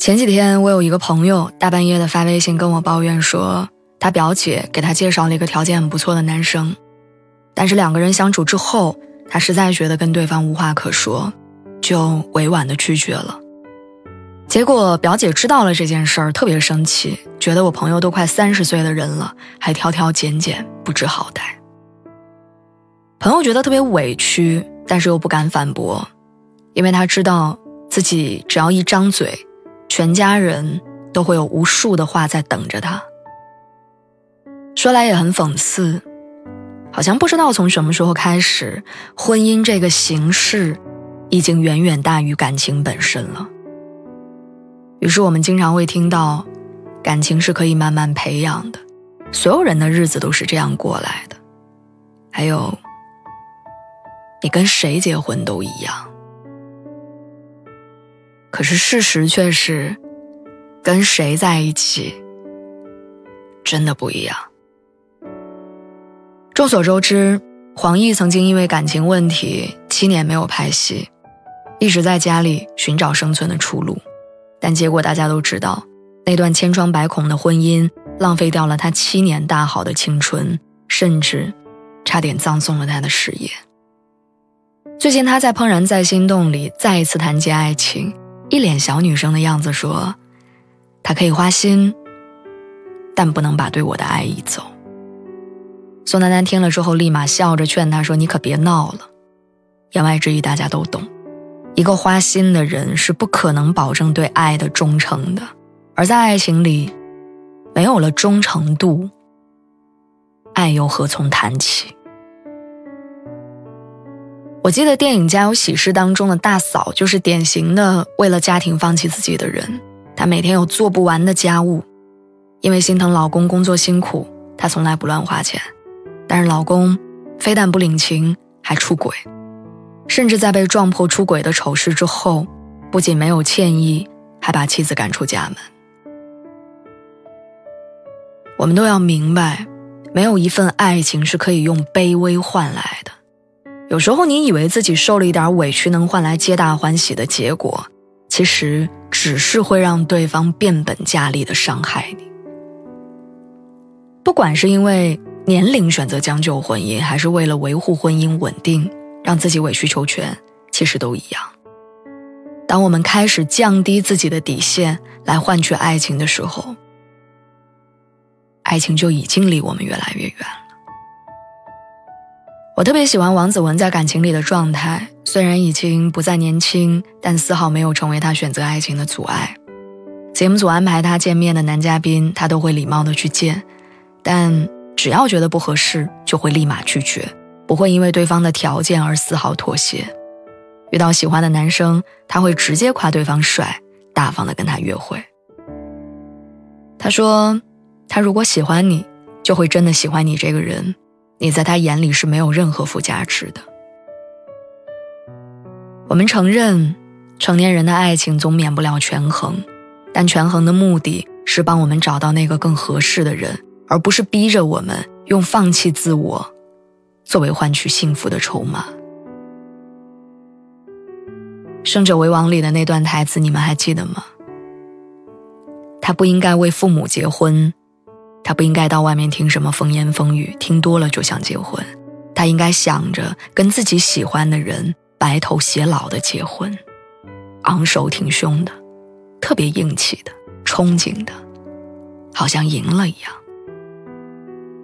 前几天，我有一个朋友大半夜的发微信跟我抱怨说，他表姐给他介绍了一个条件很不错的男生，但是两个人相处之后，他实在觉得跟对方无话可说，就委婉的拒绝了。结果表姐知道了这件事儿，特别生气，觉得我朋友都快三十岁的人了，还挑挑拣拣，不知好歹。朋友觉得特别委屈，但是又不敢反驳，因为他知道自己只要一张嘴。全家人都会有无数的话在等着他。说来也很讽刺，好像不知道从什么时候开始，婚姻这个形式已经远远大于感情本身了。于是我们经常会听到，感情是可以慢慢培养的，所有人的日子都是这样过来的。还有，你跟谁结婚都一样。可是事实却是，跟谁在一起真的不一样。众所周知，黄奕曾经因为感情问题七年没有拍戏，一直在家里寻找生存的出路。但结果大家都知道，那段千疮百孔的婚姻浪费掉了他七年大好的青春，甚至差点葬送了他的事业。最近他在《怦然在心动》里再一次谈及爱情。一脸小女生的样子说：“他可以花心，但不能把对我的爱移走。”宋丹丹听了之后，立马笑着劝他说：“你可别闹了。”言外之意大家都懂，一个花心的人是不可能保证对爱的忠诚的，而在爱情里，没有了忠诚度，爱又何从谈起？我记得电影《家有喜事》当中的大嫂就是典型的为了家庭放弃自己的人。她每天有做不完的家务，因为心疼老公工作辛苦，她从来不乱花钱。但是老公非但不领情，还出轨，甚至在被撞破出轨的丑事之后，不仅没有歉意，还把妻子赶出家门。我们都要明白，没有一份爱情是可以用卑微换来。有时候你以为自己受了一点委屈能换来皆大欢喜的结果，其实只是会让对方变本加厉的伤害你。不管是因为年龄选择将就婚姻，还是为了维护婚姻稳定让自己委曲求全，其实都一样。当我们开始降低自己的底线来换取爱情的时候，爱情就已经离我们越来越远了。我特别喜欢王子文在感情里的状态，虽然已经不再年轻，但丝毫没有成为他选择爱情的阻碍。节目组安排他见面的男嘉宾，他都会礼貌的去见，但只要觉得不合适，就会立马拒绝，不会因为对方的条件而丝毫妥协。遇到喜欢的男生，他会直接夸对方帅，大方的跟他约会。他说，他如果喜欢你，就会真的喜欢你这个人。你在他眼里是没有任何附加值的。我们承认，成年人的爱情总免不了权衡，但权衡的目的是帮我们找到那个更合适的人，而不是逼着我们用放弃自我作为换取幸福的筹码。《胜者为王》里的那段台词，你们还记得吗？他不应该为父母结婚。他不应该到外面听什么风言风语，听多了就想结婚。他应该想着跟自己喜欢的人白头偕老的结婚，昂首挺胸的，特别硬气的，憧憬的，好像赢了一样。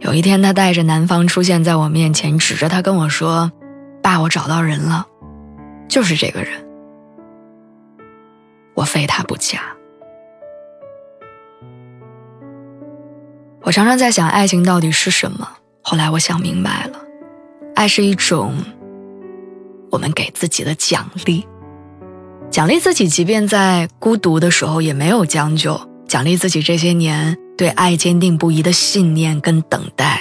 有一天，他带着男方出现在我面前，指着他跟我说：“爸，我找到人了，就是这个人，我非他不嫁。”我常常在想，爱情到底是什么？后来我想明白了，爱是一种我们给自己的奖励。奖励自己，即便在孤独的时候也没有将就；奖励自己这些年对爱坚定不移的信念跟等待；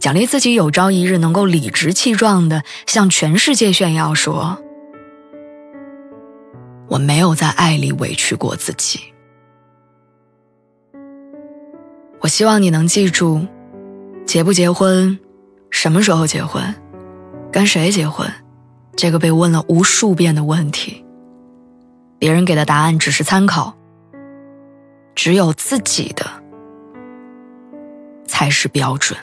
奖励自己有朝一日能够理直气壮的向全世界炫耀说：“我没有在爱里委屈过自己。”希望你能记住，结不结婚，什么时候结婚，跟谁结婚，这个被问了无数遍的问题。别人给的答案只是参考，只有自己的才是标准。